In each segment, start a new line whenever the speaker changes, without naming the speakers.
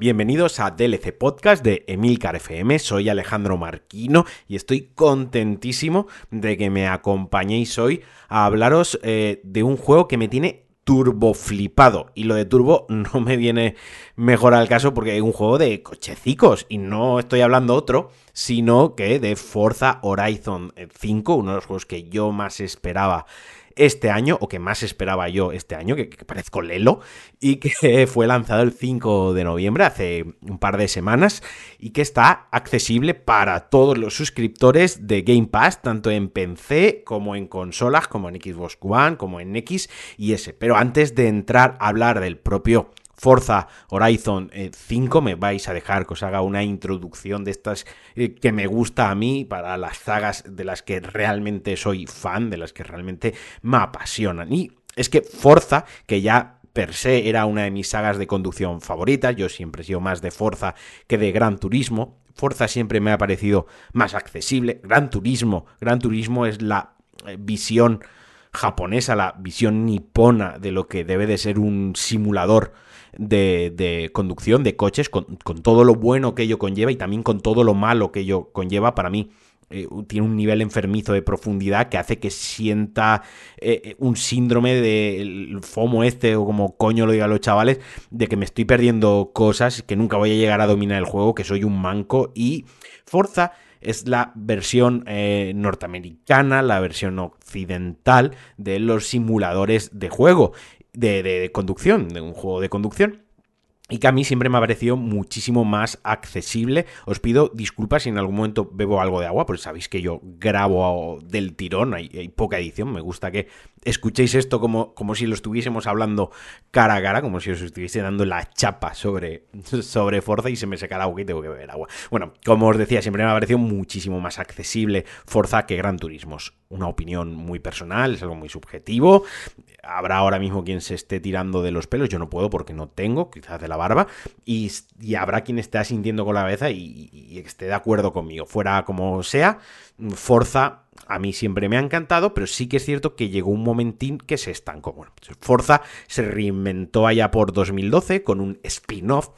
bienvenidos a DLC Podcast de Emilcar FM, soy Alejandro Marquino y estoy contentísimo de que me acompañéis hoy a hablaros eh, de un juego que me tiene turbo flipado. Y lo de turbo no me viene mejor al caso porque es un juego de cochecicos. Y no estoy hablando otro, sino que de Forza Horizon 5, uno de los juegos que yo más esperaba este año, o que más esperaba yo este año, que, parezco lelo, y que fue lanzado el 5 de noviembre, hace un par de semanas, y que está accesible para todos los suscriptores de Game Pass, tanto en PC como en consolas, como en Xbox One, como en X y S. Pero antes de entrar a hablar del propio Forza Horizon 5, eh, me vais a dejar que os haga una introducción de estas eh, que me gusta a mí para las sagas de las que realmente soy fan, de las que realmente me apasionan. Y es que Forza, que ya per se era una de mis sagas de conducción favoritas, yo siempre he sido más de Forza que de Gran Turismo. Forza siempre me ha parecido más accesible. Gran Turismo, Gran Turismo es la eh, visión japonesa, la visión nipona de lo que debe de ser un simulador de, conducción de coches, con, todo lo bueno que ello conlleva y también con todo lo malo que ello conlleva, para mí. Eh, tiene un nivel enfermizo de profundidad que hace que sienta eh, eh, un síndrome del FOMO este, o como coño lo digan los chavales, de que me estoy perdiendo cosas, que nunca voy a llegar a dominar el juego, que soy un manco y Forza es la versión norteamericana, la versión occidental de los simuladores de juego de, conducción, de un juego de conducción y que a mí siempre me ha parecido muchísimo más accesible. Os pido disculpas si en algún momento bebo algo de agua, porque sabéis que yo grabo del tirón, hay, poca edición, me gusta que escuchéis esto como, como, si lo estuviésemos hablando cara a cara, como si os estuviese dando la chapa sobre, sobre Forza y se me seca el agua y tengo que beber agua. Bueno, como os decía, siempre me ha parecido muchísimo más accesible Forza que Gran Turismo. Una opinión muy personal, es algo muy subjetivo. Habrá ahora mismo quien se esté tirando de los pelos, yo no puedo porque no tengo, quizás de la barba, y, habrá quien esté asintiendo con la cabeza y, y esté de acuerdo conmigo. Fuera como sea, Forza a mí siempre me ha encantado, pero sí que es cierto que llegó un momentín que se estancó. Bueno, pues Forza se reinventó allá por 2012 con un spin-off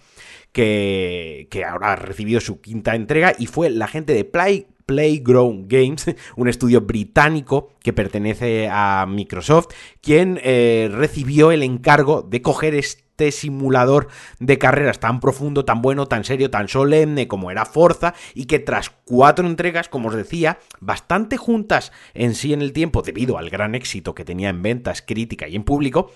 que, ahora ha recibido su quinta entrega y fue la gente de Play, Playground Games, un estudio británico que pertenece a Microsoft, quien eh, recibió el encargo de coger este simulador de carreras tan profundo, tan bueno, tan serio, tan solemne como era Forza y que tras cuatro entregas, como os decía, bastante juntas en sí en el tiempo debido al gran éxito que tenía en ventas, crítica y en público,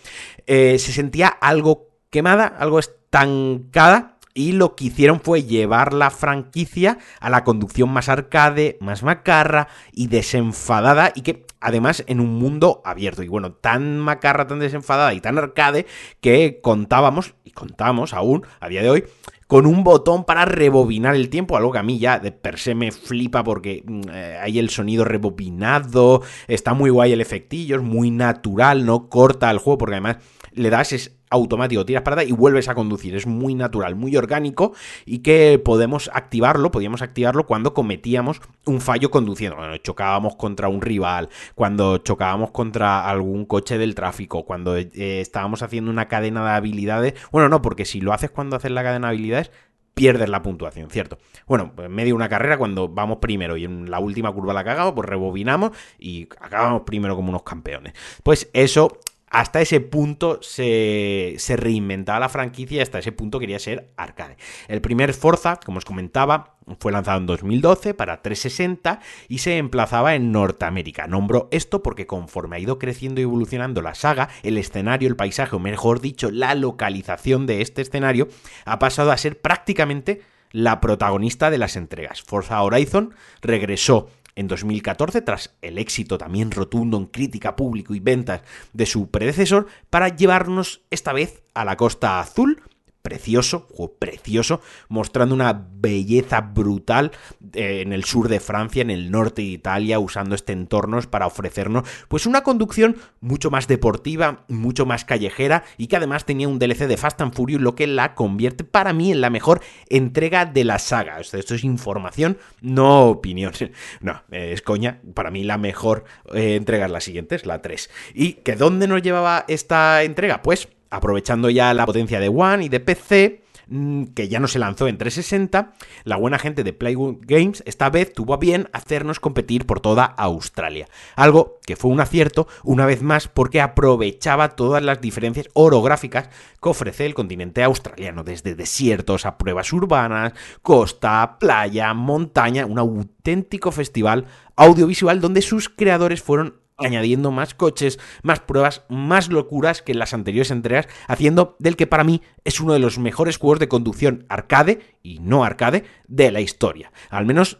eh, se sentía algo quemada, algo estancada y lo que hicieron fue llevar la franquicia a la conducción más arcade, más macarra y desenfadada y que además en un mundo abierto. Y bueno, tan macarra, tan desenfadada y tan arcade que contábamos y contamos aún a día de hoy con un botón para rebobinar el tiempo, algo que a mí ya de per se me flipa porque mm, eh, hay el sonido rebobinado, está muy guay el efectillo, es muy natural, no corta el juego porque además le das es automático, tiras para atrás y vuelves a conducir. Es muy natural, muy orgánico y que podemos activarlo, podíamos activarlo cuando cometíamos un fallo conduciendo. Cuando chocábamos contra un rival, cuando chocábamos contra algún coche del tráfico, cuando eh, estábamos haciendo una cadena de habilidades. Bueno, no, porque si lo haces cuando haces la cadena de habilidades, pierdes la puntuación, ¿cierto? Bueno, en medio de una carrera, cuando vamos primero y en la última curva la cagamos, pues rebobinamos y acabamos primero como unos campeones. Pues eso hasta ese punto se, reinventaba la franquicia y hasta ese punto quería ser arcade. El primer Forza, como os comentaba, fue lanzado en 2012 para 360 y se emplazaba en Norteamérica. Nombro esto porque conforme ha ido creciendo y evolucionando la saga, el escenario, el paisaje, o mejor dicho, la localización de este escenario, ha pasado a ser prácticamente la protagonista de las entregas. Forza Horizon regresó en 2014 tras el éxito también rotundo en crítica, público y ventas de su predecesor para llevarnos esta vez a la Costa Azul precioso, juego precioso, mostrando una belleza brutal eh, en el sur de Francia, en el norte de Italia, usando este entorno para ofrecernos pues una conducción mucho más deportiva, mucho más callejera y que además tenía un DLC de Fast and Furious, lo que la convierte para mí en la mejor entrega de la saga. Esto, es información, no opinión. No, es coña, para mí la mejor eh, entrega es la siguiente, es la 3. ¿Y que dónde nos llevaba esta entrega? Pues aprovechando ya la potencia de One y de PC, mm, que ya no se lanzó en 360, la buena gente de Playwood Games esta vez tuvo a bien hacernos competir por toda Australia. Algo que fue un acierto, una vez más, porque aprovechaba todas las diferencias orográficas que ofrece el continente australiano, desde desiertos a pruebas urbanas, costa, playa, montaña, un auténtico festival audiovisual donde sus creadores fueron añadiendo más coches, más pruebas, más locuras que en las anteriores entregas, haciendo del que para mí es uno de los mejores juegos de conducción arcade y no arcade de la historia. Al menos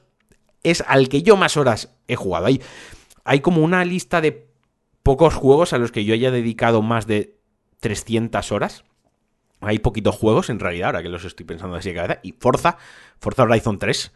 es al que yo más horas he jugado. Hay, hay como una lista de pocos juegos a los que yo haya dedicado más de 300 horas. Hay poquitos juegos en realidad, ahora que los estoy pensando así de cabeza. Y Forza, Forza Horizon 3,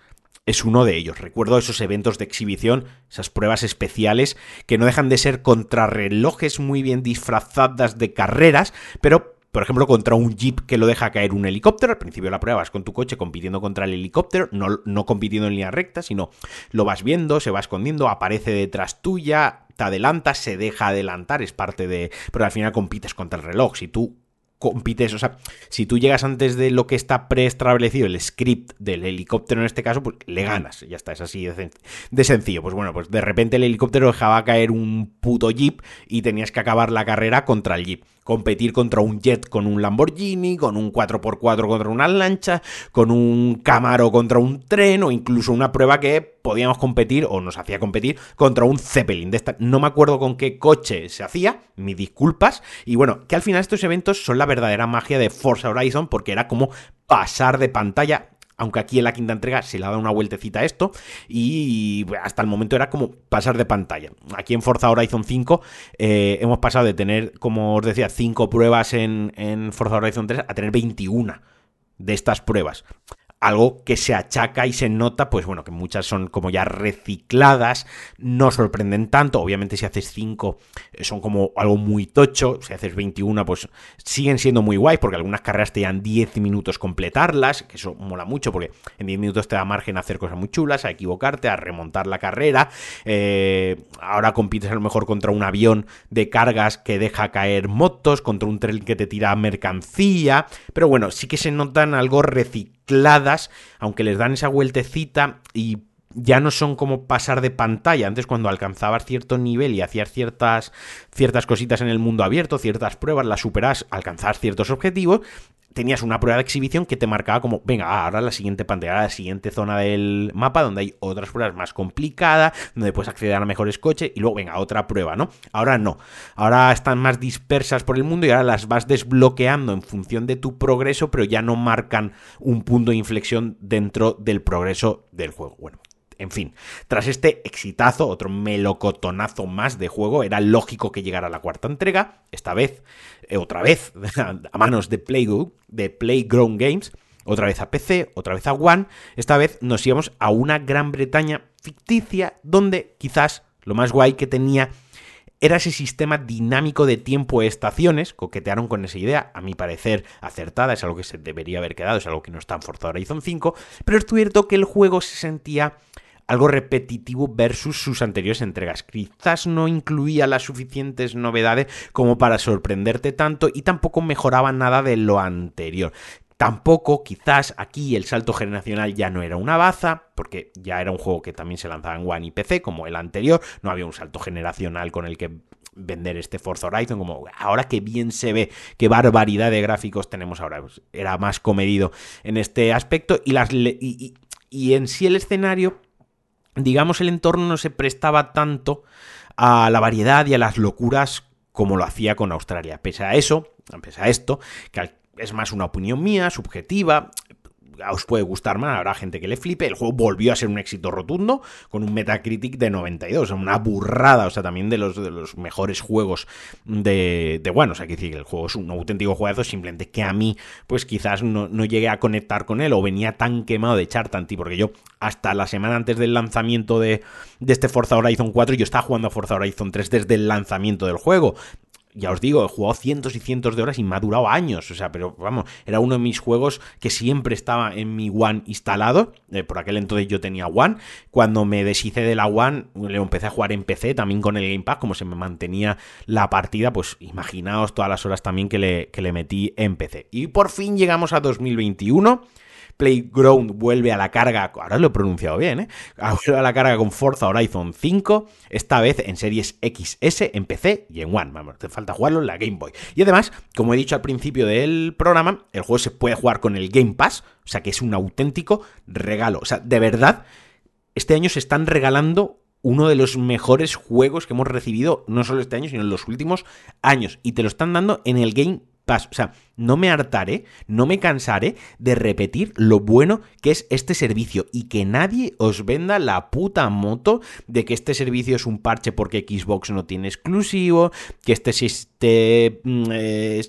es uno de ellos. Recuerdo esos eventos de exhibición, esas pruebas especiales que no dejan de ser contrarrelojes muy bien disfrazadas de carreras, pero por ejemplo, contra un jeep que lo deja caer un helicóptero. Al principio la prueba vas con tu coche compitiendo contra el helicóptero, no, no compitiendo en línea recta, sino lo vas viendo, se va escondiendo, aparece detrás tuya, te adelanta, se deja adelantar, es parte de... Pero al final compites contra el reloj. Si tú compites, o sea, si tú llegas antes de lo que está preestablecido, el script del helicóptero en este caso, pues le ganas, ya está, es así de, sencillo. Pues bueno, pues de repente el helicóptero dejaba caer un puto jeep y tenías que acabar la carrera contra el jeep competir contra un jet con un Lamborghini, con un 4x4 contra una lancha, con un Camaro contra un tren o incluso una prueba que podíamos competir o nos hacía competir contra un Zeppelin. De esta, no me acuerdo con qué coche se hacía, mis disculpas. Y bueno, que al final estos eventos son la verdadera magia de Forza Horizon porque era como pasar de pantalla aunque aquí en la quinta entrega se le ha dado una vueltecita a esto y hasta el momento era como pasar de pantalla. Aquí en Forza Horizon 5 eh, hemos pasado de tener, como os decía, 5 pruebas en, en Forza Horizon 3 a tener 21 de estas pruebas algo que se achaca y se nota, pues bueno, que muchas son como ya recicladas, no sorprenden tanto, obviamente si haces 5 eh, son como algo muy tocho, si haces 21 pues siguen siendo muy guay, porque algunas carreras te dan 10 minutos completarlas, que eso mola mucho, porque en 10 minutos te da margen a hacer cosas muy chulas, a equivocarte, a remontar la carrera, eh, ahora compites a lo mejor contra un avión de cargas que deja caer motos, contra un tren que te tira mercancía, pero bueno, sí que se notan algo reciclado aunque les dan esa vueltecita y ya no son como pasar de pantalla. Antes cuando alcanzabas cierto nivel y hacías ciertas, ciertas cositas en el mundo abierto, ciertas pruebas, las superas, alcanzabas ciertos objetivos, tenías una prueba de exhibición que te marcaba como, venga, ahora la siguiente pantalla, la siguiente zona del mapa donde hay otras pruebas más complicadas, donde puedes acceder a mejores coches y luego, venga, otra prueba, ¿no? Ahora no. Ahora están más dispersas por el mundo y ahora las vas desbloqueando en función de tu progreso, pero ya no marcan un punto de inflexión dentro del progreso del juego. Bueno, en fin, tras este exitazo, otro melocotonazo más de juego, era lógico que llegara la cuarta entrega, esta vez, eh, otra vez, a manos de de Playground Games, otra vez a PC, otra vez a One, esta vez nos íbamos a una Gran Bretaña ficticia donde quizás lo más guay que tenía era ese sistema dinámico de tiempo estaciones, coquetearon con esa idea, a mi parecer acertada, es algo que se debería haber quedado, es algo que no está en Forza Horizon 5, pero es cierto que el juego se sentía algo repetitivo versus sus anteriores entregas. Quizás no incluía las suficientes novedades como para sorprenderte tanto y tampoco mejoraba nada de lo anterior. Tampoco, quizás aquí el salto generacional ya no era una baza, porque ya era un juego que también se lanzaba en One y PC, como el anterior. No había un salto generacional con el que vender este Forza Horizon, como ahora que bien se ve, qué barbaridad de gráficos tenemos ahora. Pues era más comedido en este aspecto y, en sí el escenario digamos, el entorno no se prestaba tanto a la variedad y a las locuras como lo hacía con Australia. Pese a eso, pese a esto, que es más una opinión mía, subjetiva, os puede gustar más, habrá gente que le flipe. El juego volvió a ser un éxito rotundo con un Metacritic de 92, una burrada, o sea, también de los, de los mejores juegos de, de bueno, o sea, que decir el juego es un auténtico juegazo, simplemente que a mí, pues quizás no, no llegué a conectar con él o venía tan quemado de echar tanto, porque yo hasta la semana antes del lanzamiento de, de este Forza Horizon 4 yo estaba jugando a Forza Horizon 3 desde el lanzamiento del juego ya os digo, he jugado cientos y cientos de horas y me ha durado años. O sea, pero vamos, era uno de mis juegos que siempre estaba en mi One instalado. Eh, por aquel entonces yo tenía One. Cuando me deshice de la One, le empecé a jugar en PC, también con el Game Pass, como se me mantenía la partida, pues imaginaos todas las horas también que le, que le metí en PC. Y por fin llegamos a 2021. Playground vuelve a la carga, ahora lo he pronunciado bien, ¿eh? Vuelve a la carga con Forza Horizon 5, esta vez en series XS, en PC y en One. Vamos, te falta jugarlo en la Game Boy. Y además, como he dicho al principio del programa, el juego se puede jugar con el Game Pass, o sea que es un auténtico regalo. O sea, de verdad, este año se están regalando uno de los mejores juegos que hemos recibido, no solo este año, sino en los últimos años. Y te lo están dando en el Game Pass. O sea, no me hartaré, no me cansaré de repetir lo bueno que es este servicio y que nadie os venda la puta moto de que este servicio es un parche porque Xbox no tiene exclusivo, que este, este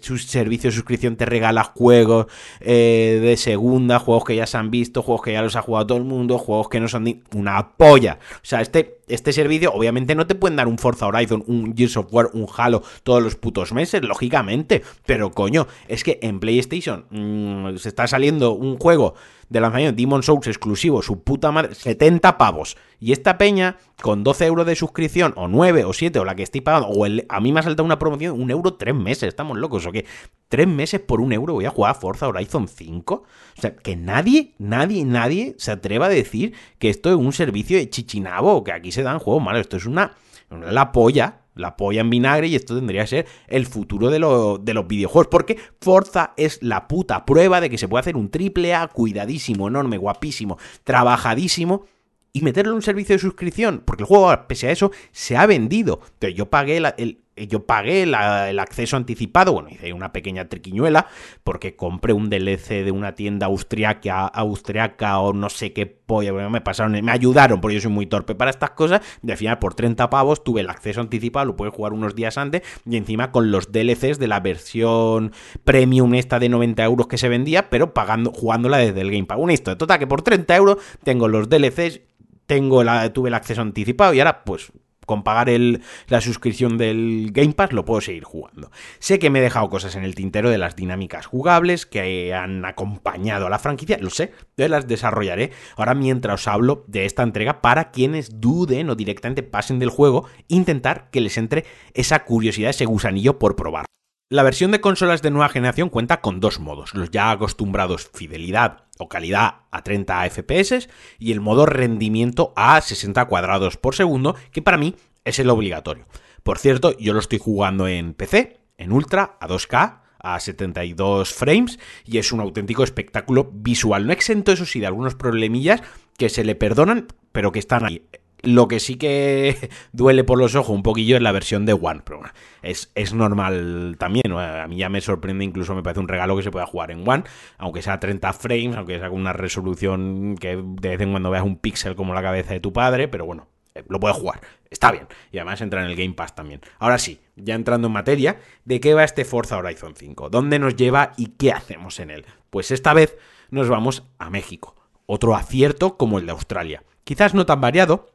su servicio de suscripción te regala juegos eh, de segunda, juegos que ya se han visto, juegos que ya los ha jugado todo el mundo, juegos que no son ni una polla. O sea, este, este servicio obviamente no te pueden dar un Forza Horizon, un Gears of War, un Halo todos los putos meses, lógicamente, pero coño, es es que en PlayStation mm, se está saliendo un juego de lanzamiento Demon Souls exclusivo, su puta madre, 70 pavos. Y esta peña, con 12 euros de suscripción, o 9 o 7, o la que estoy pagando, o a mí me ha saltado una promoción, un euro tres meses, estamos locos, ¿o qué? Tres meses por un euro voy a jugar a Forza Horizon 5. O sea, que nadie, nadie, nadie se atreva a decir que esto es un servicio de chichinabo, que aquí se dan juegos malos. Esto es una, la polla la polla en vinagre y esto tendría que ser el futuro de, de, los videojuegos. Porque Forza es la puta prueba de que se puede hacer un triple A cuidadísimo, enorme, guapísimo, trabajadísimo y meterlo en un servicio de suscripción. Porque el juego, pese a eso, se ha vendido. Pero yo pagué el, yo pagué el acceso anticipado, bueno, hice una pequeña triquiñuela porque compré un DLC de una tienda austriaca, austriaca o no sé qué polla, me pasaron, me ayudaron porque yo soy muy torpe para estas cosas, y al final por 30 pavos tuve el acceso anticipado, lo puedes jugar unos días antes y encima con los DLCs de la versión premium esta de 90 euros que se vendía, pero pagando, jugándola desde el Game Pass. Un esto, total que por 30 euros tengo los DLCs tengo la, tuve el acceso anticipado y ahora pues con pagar el, la suscripción del Game Pass lo puedo seguir jugando. Sé que me he dejado cosas en el tintero de las dinámicas jugables que han acompañado a la franquicia, lo sé, yo las desarrollaré ahora mientras os hablo de esta entrega para quienes duden o directamente pasen del juego, intentar que les entre esa curiosidad, ese gusanillo por probar. La versión de consolas de nueva generación cuenta con dos modos, los ya acostumbrados fidelidad o calidad a 30 FPS y el modo rendimiento a 60 cuadrados por segundo, que para mí es el obligatorio. Por cierto, yo lo estoy jugando en PC, en Ultra, a 2K, a 72 frames y es un auténtico espectáculo visual. No exento, eso sí, de algunos problemillas que se le perdonan, pero que están ahí. Lo que sí que duele por los ojos un poquillo es la versión de One, pero es, es normal también. A mí ya me sorprende, incluso me parece un regalo que se pueda jugar en One, aunque sea 30 frames, aunque sea con una resolución que de vez en cuando veas un píxel como la cabeza de tu padre, pero bueno, eh, lo puedes jugar, está bien. Y además entra en el Game Pass también. Ahora sí, ya entrando en materia, ¿de qué va este Forza Horizon 5? ¿Dónde nos lleva y qué hacemos en él? Pues esta vez nos vamos a México. Otro acierto como el de Australia. Quizás no tan variado,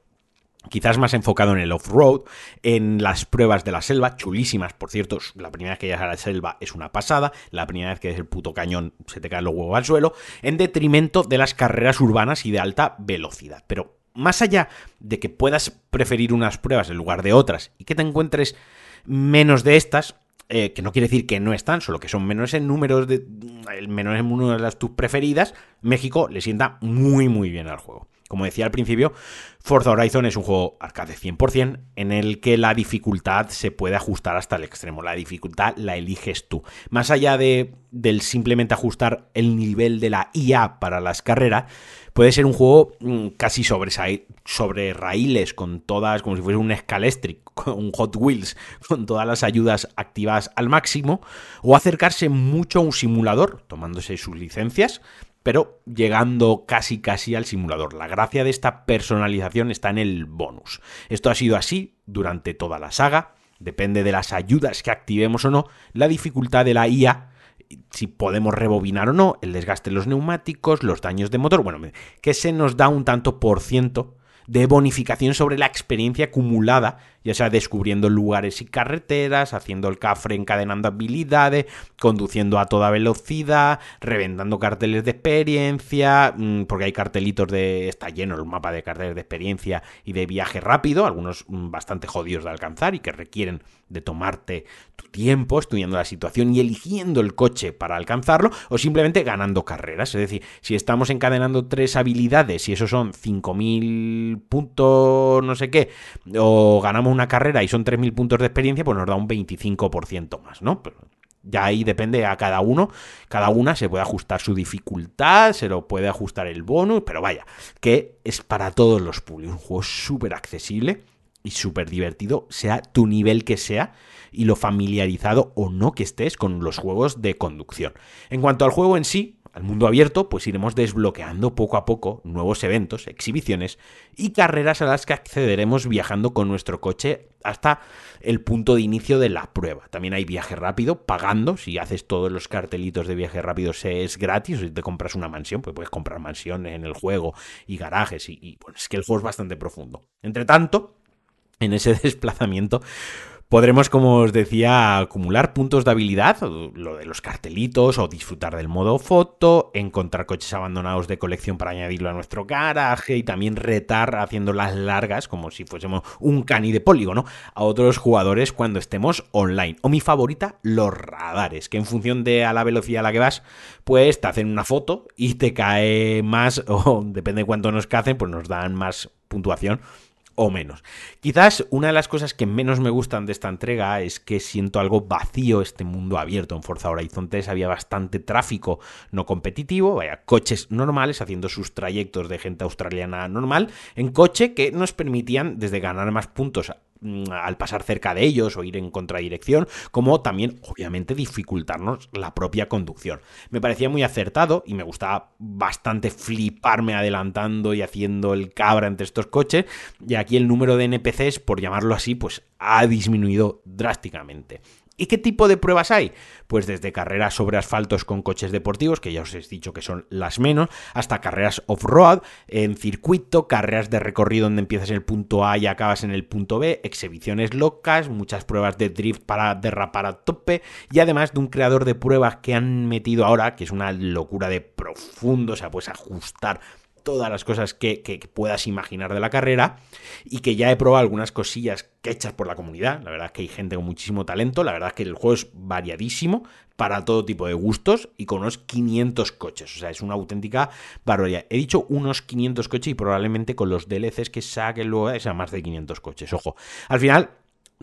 quizás más enfocado en el off-road, en las pruebas de la selva, chulísimas, por cierto, la primera vez que llegas a la selva es una pasada, la primera vez que es el puto cañón se te caen los huevos al suelo, en detrimento de las carreras urbanas y de alta velocidad. Pero más allá de que puedas preferir unas pruebas en lugar de otras y que te encuentres menos de estas, eh, que no quiere decir que no están, solo que son menores en números de menores en número de las tus preferidas, México le sienta muy muy bien al juego. Como decía al principio, Forza Horizon es un juego arcade 100% en el que la dificultad se puede ajustar hasta el extremo. La dificultad la eliges tú. Más allá de, del simplemente ajustar el nivel de la IA para las carreras, puede ser un juego mm, casi sobre, sobre raíles, con todas, como si fuese un Scalestric, un Hot Wheels, con todas las ayudas activadas al máximo, o acercarse mucho a un simulador, tomándose sus licencias, pero llegando casi casi al simulador. La gracia de esta personalización está en el bonus. Esto ha sido así durante toda la saga, depende de las ayudas que activemos o no, la dificultad de la IA, si podemos rebobinar o no, el desgaste de los neumáticos, los daños de motor, bueno, que se nos da un tanto por ciento de bonificación sobre la experiencia acumulada ya sea descubriendo lugares y carreteras, haciendo el cafre encadenando habilidades, conduciendo a toda velocidad, reventando carteles de experiencia, mm, porque hay cartelitos de... está lleno el mapa de carteles de experiencia y de viaje rápido, algunos mm, bastante jodidos de alcanzar y que requieren de tomarte tu tiempo estudiando la situación y eligiendo el coche para alcanzarlo o simplemente ganando carreras. Es decir, si estamos encadenando tres habilidades y esos son 5.000 puntos no sé qué, o ganamos una carrera y son 3.000 puntos de experiencia, pues nos da un 25% más, ¿no? ya ahí depende a cada uno, cada una se puede ajustar su dificultad, se lo puede ajustar el bonus, pero vaya, que es para todos los públicos, un juego súper accesible y súper divertido, sea tu nivel que sea y lo familiarizado o no que estés con los juegos de conducción. En cuanto al juego en sí, al mundo abierto, pues iremos desbloqueando poco a poco nuevos eventos, exhibiciones y carreras a las que accederemos viajando con nuestro coche hasta el punto de inicio de la prueba. También hay viaje rápido, pagando. Si haces todos los cartelitos de viaje rápido, es gratis. Si te compras una mansión, pues puedes comprar mansiones en el juego y garajes. Y, y es que el juego es bastante profundo. Entre tanto, en ese desplazamiento podremos, como os decía, acumular puntos de habilidad, lo de los cartelitos, o disfrutar del modo foto, encontrar coches abandonados de colección para añadirlo a nuestro garaje y también retar haciendo las largas, como si fuésemos un cani de polígono, a otros jugadores cuando estemos online. O mi favorita, los radares, que en función de a la velocidad a la que vas, pues te hacen una foto y te cae más, o depende de cuánto nos cacen, pues nos dan más puntuación o menos. Quizás una de las cosas que menos me gustan de esta entrega es que siento algo vacío este mundo abierto. En Forza Horizon 3 había bastante tráfico no competitivo, vaya, coches normales haciendo sus trayectos de gente australiana normal en coche que nos permitían desde ganar más puntos al pasar cerca de ellos o ir en contradirección, como también, obviamente, dificultarnos la propia conducción. Me parecía muy acertado y me gustaba bastante fliparme adelantando y haciendo el cabra entre estos coches, y aquí el número de NPCs, por llamarlo así, pues ha disminuido drásticamente. ¿Y qué tipo de pruebas hay? Pues desde carreras sobre asfaltos con coches deportivos, que ya os he dicho que son las menos, hasta carreras off-road, en circuito, carreras de recorrido donde empiezas en el punto A y acabas en el punto B, exhibiciones locas, muchas pruebas de drift para derrapar a tope, y además de un creador de pruebas que han metido ahora, que es una locura de profundo, o sea, puedes ajustar todas las cosas que, puedas imaginar de la carrera y que ya he probado algunas cosillas que hechas por la comunidad. La verdad es que hay gente con muchísimo talento, la verdad es que el juego es variadísimo para todo tipo de gustos y con unos 500 coches, o sea, es una auténtica barbaridad. He dicho unos 500 coches y probablemente con los DLCs que saquen luego sea más de 500 coches, ojo. Al final,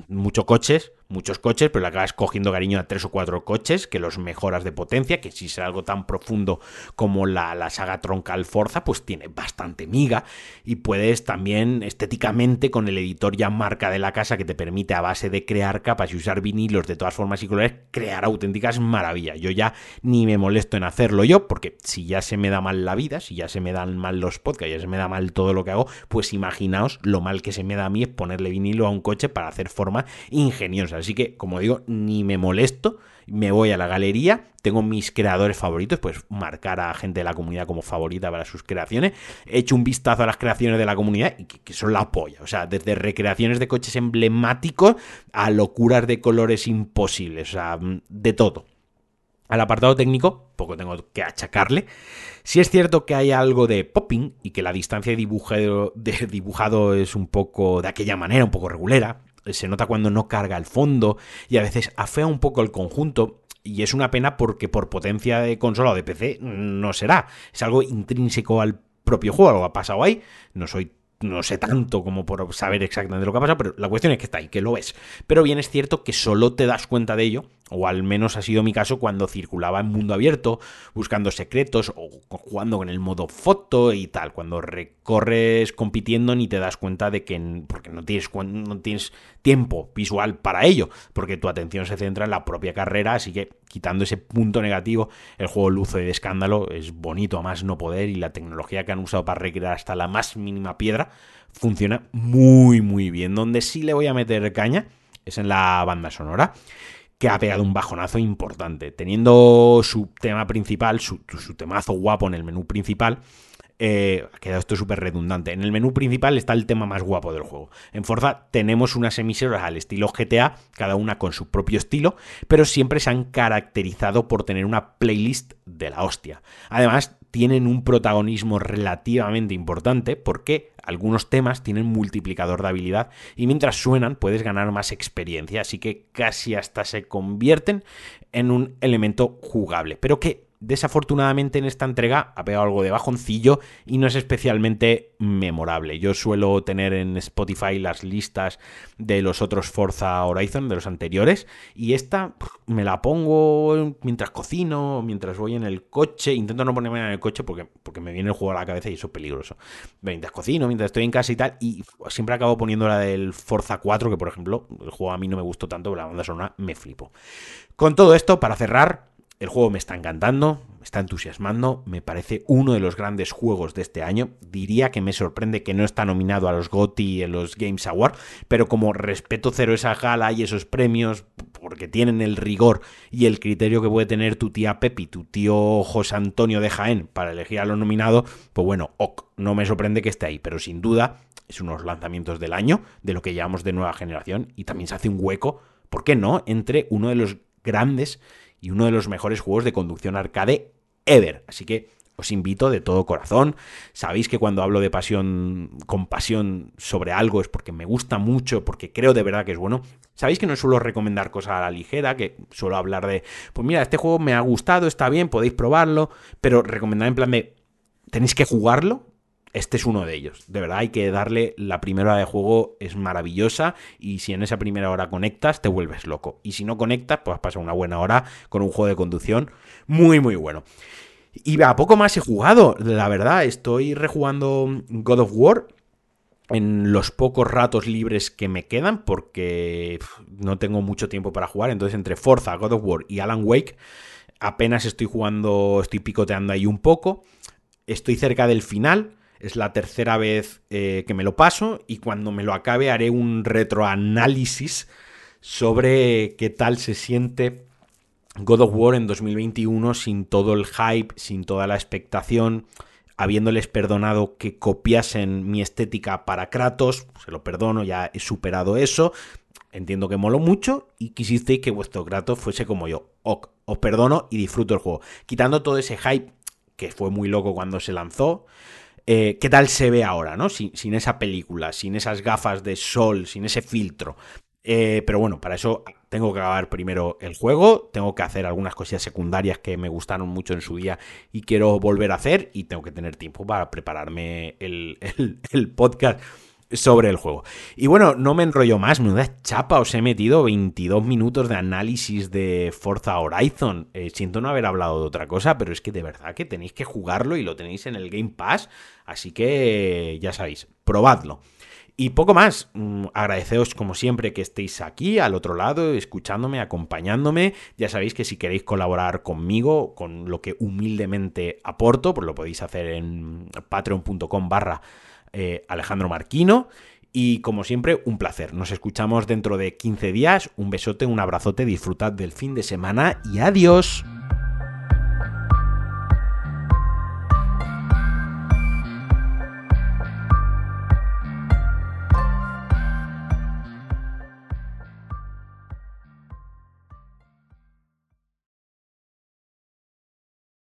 muchos coches, muchos coches, pero le acabas cogiendo cariño a tres o cuatro coches, que los mejoras de potencia, que si es algo tan profundo como la, la, saga troncal Forza, pues tiene bastante miga. Y puedes también estéticamente, con el editor ya marca de la casa que te permite a base de crear capas y usar vinilos de todas formas y colores, crear auténticas maravillas. Yo ya ni me molesto en hacerlo yo, porque si ya se me da mal la vida, si ya se me dan mal los podcasts, ya se me da mal todo lo que hago, pues imaginaos lo mal que se me da a mí es ponerle vinilo a un coche para hacer forma ingeniosa. Así que, como digo, ni me molesto, me voy a la galería, tengo mis creadores favoritos, pues marcar a gente de la comunidad como favorita para sus creaciones. He hecho un vistazo a las creaciones de la comunidad y que, son la polla. O sea, desde recreaciones de coches emblemáticos a locuras de colores imposibles. O sea, de todo. Al apartado técnico, poco tengo que achacarle. Si es cierto que hay algo de popping y que la distancia de de dibujado es un poco de aquella manera, un poco regulera se nota cuando no carga el fondo y a veces afea un poco el conjunto. Y es una pena porque por potencia de consola o de PC no será. Es algo intrínseco al propio juego. Algo ha pasado ahí. No soy no sé tanto como por saber exactamente lo que ha pasado, pero la cuestión es que está ahí, que lo es. Pero bien es cierto que solo te das cuenta de ello o al menos ha sido mi caso cuando circulaba en mundo abierto, buscando secretos o jugando con el modo foto y tal. Cuando recorres compitiendo ni te das cuenta de que porque no tienes, no tienes tiempo visual para ello, porque tu atención se centra en la propia carrera, así que quitando ese punto negativo, el juego luce de escándalo, es bonito a más no poder y la tecnología que han usado para recrear hasta la más mínima piedra funciona muy muy bien. Donde sí le voy a meter caña es en la banda sonora que ha pegado un bajonazo importante. Teniendo su tema principal, su, temazo guapo en el menú principal, eh, ha quedado esto súper redundante. En el menú principal está el tema más guapo del juego. En Forza tenemos unas emisoras al estilo GTA, cada una con su propio estilo, pero siempre se han caracterizado por tener una playlist de la hostia. Además, tienen un protagonismo relativamente importante porque algunos temas tienen multiplicador de habilidad y mientras suenan puedes ganar más experiencia, así que casi hasta se convierten en un elemento jugable, pero que desafortunadamente en esta entrega ha pegado algo de bajoncillo y no es especialmente memorable. Yo suelo tener en Spotify las listas de los otros Forza Horizon, de los anteriores, y esta me la pongo mientras cocino, mientras voy en el coche, intento no ponerme en el coche porque, porque me viene el juego a la cabeza y eso es peligroso. Mientras cocino, mientras estoy en casa y tal, y siempre acabo poniendo la del Forza 4, que por ejemplo, el juego a mí no me gustó tanto, pero la banda sonora me flipo. Con todo esto, para cerrar, el juego me está encantando, me está entusiasmando, me parece uno de los grandes juegos de este año. Diría que me sorprende que no está nominado a los GOTY en los Games Awards, pero como respeto cero esa gala y esos premios, porque tienen el rigor y el criterio que puede tener tu tía Pepi, tu tío José Antonio de Jaén para elegir a los nominados, pues bueno, ok, no me sorprende que esté ahí, pero sin duda es unos lanzamientos del año, de lo que llamamos de nueva generación, y también se hace un hueco, ¿por qué no?, entre uno de los grandes y uno de los mejores juegos de conducción arcade ever. Así que os invito de todo corazón. Sabéis que cuando hablo de pasión, con pasión sobre algo es porque me gusta mucho, porque creo de verdad que es bueno. Sabéis que no suelo recomendar cosas a la ligera, que suelo hablar de, pues mira, este juego me ha gustado, está bien, podéis probarlo, pero recomendar en plan de, tenéis que jugarlo, este es uno de ellos. De verdad hay que darle la primera hora de juego, es maravillosa y si en esa primera hora conectas te vuelves loco. Y si no conectas, pues pasar una buena hora con un juego de conducción muy muy bueno. Y a poco más he jugado, la verdad, estoy rejugando God of War en los pocos ratos libres que me quedan porque no tengo mucho tiempo para jugar, entonces entre Forza, God of War y Alan Wake apenas estoy jugando, estoy picoteando ahí un poco, estoy cerca del final es la tercera vez eh, que me lo paso y cuando me lo acabe haré un retroanálisis sobre qué tal se siente God of War en 2021 sin todo el hype, sin toda la expectación, habiéndoles perdonado que copiasen mi estética para Kratos, se lo perdono, ya he superado eso, entiendo que moló mucho y quisisteis que vuestro Kratos fuese como yo. Os perdono y disfruto el juego. Quitando todo ese hype que fue muy loco cuando se lanzó, eh, qué tal se ve ahora, ¿no? Sin, esa película, sin esas gafas de sol, sin ese filtro. Eh, pero bueno, para eso tengo que acabar primero el juego, tengo que hacer algunas cosillas secundarias que me gustaron mucho en su día y quiero volver a hacer y tengo que tener tiempo para prepararme el, el podcast sobre el juego. Y bueno, no me enrollo más, menuda chapa, os he metido 22 minutos de análisis de Forza Horizon. Eh, siento no haber hablado de otra cosa, pero es que de verdad que tenéis que jugarlo y lo tenéis en el Game Pass, así que ya sabéis, probadlo. Y poco más, mm, agradeceos como siempre que estéis aquí al otro lado, escuchándome, acompañándome. Ya sabéis que si queréis colaborar conmigo, con lo que humildemente aporto, pues lo podéis hacer en patreon.com barra eh, Alejandro Marquino. Y como siempre, un placer. Nos escuchamos dentro de 15 días. Un besote, un abrazote, disfrutad del fin de semana y adiós.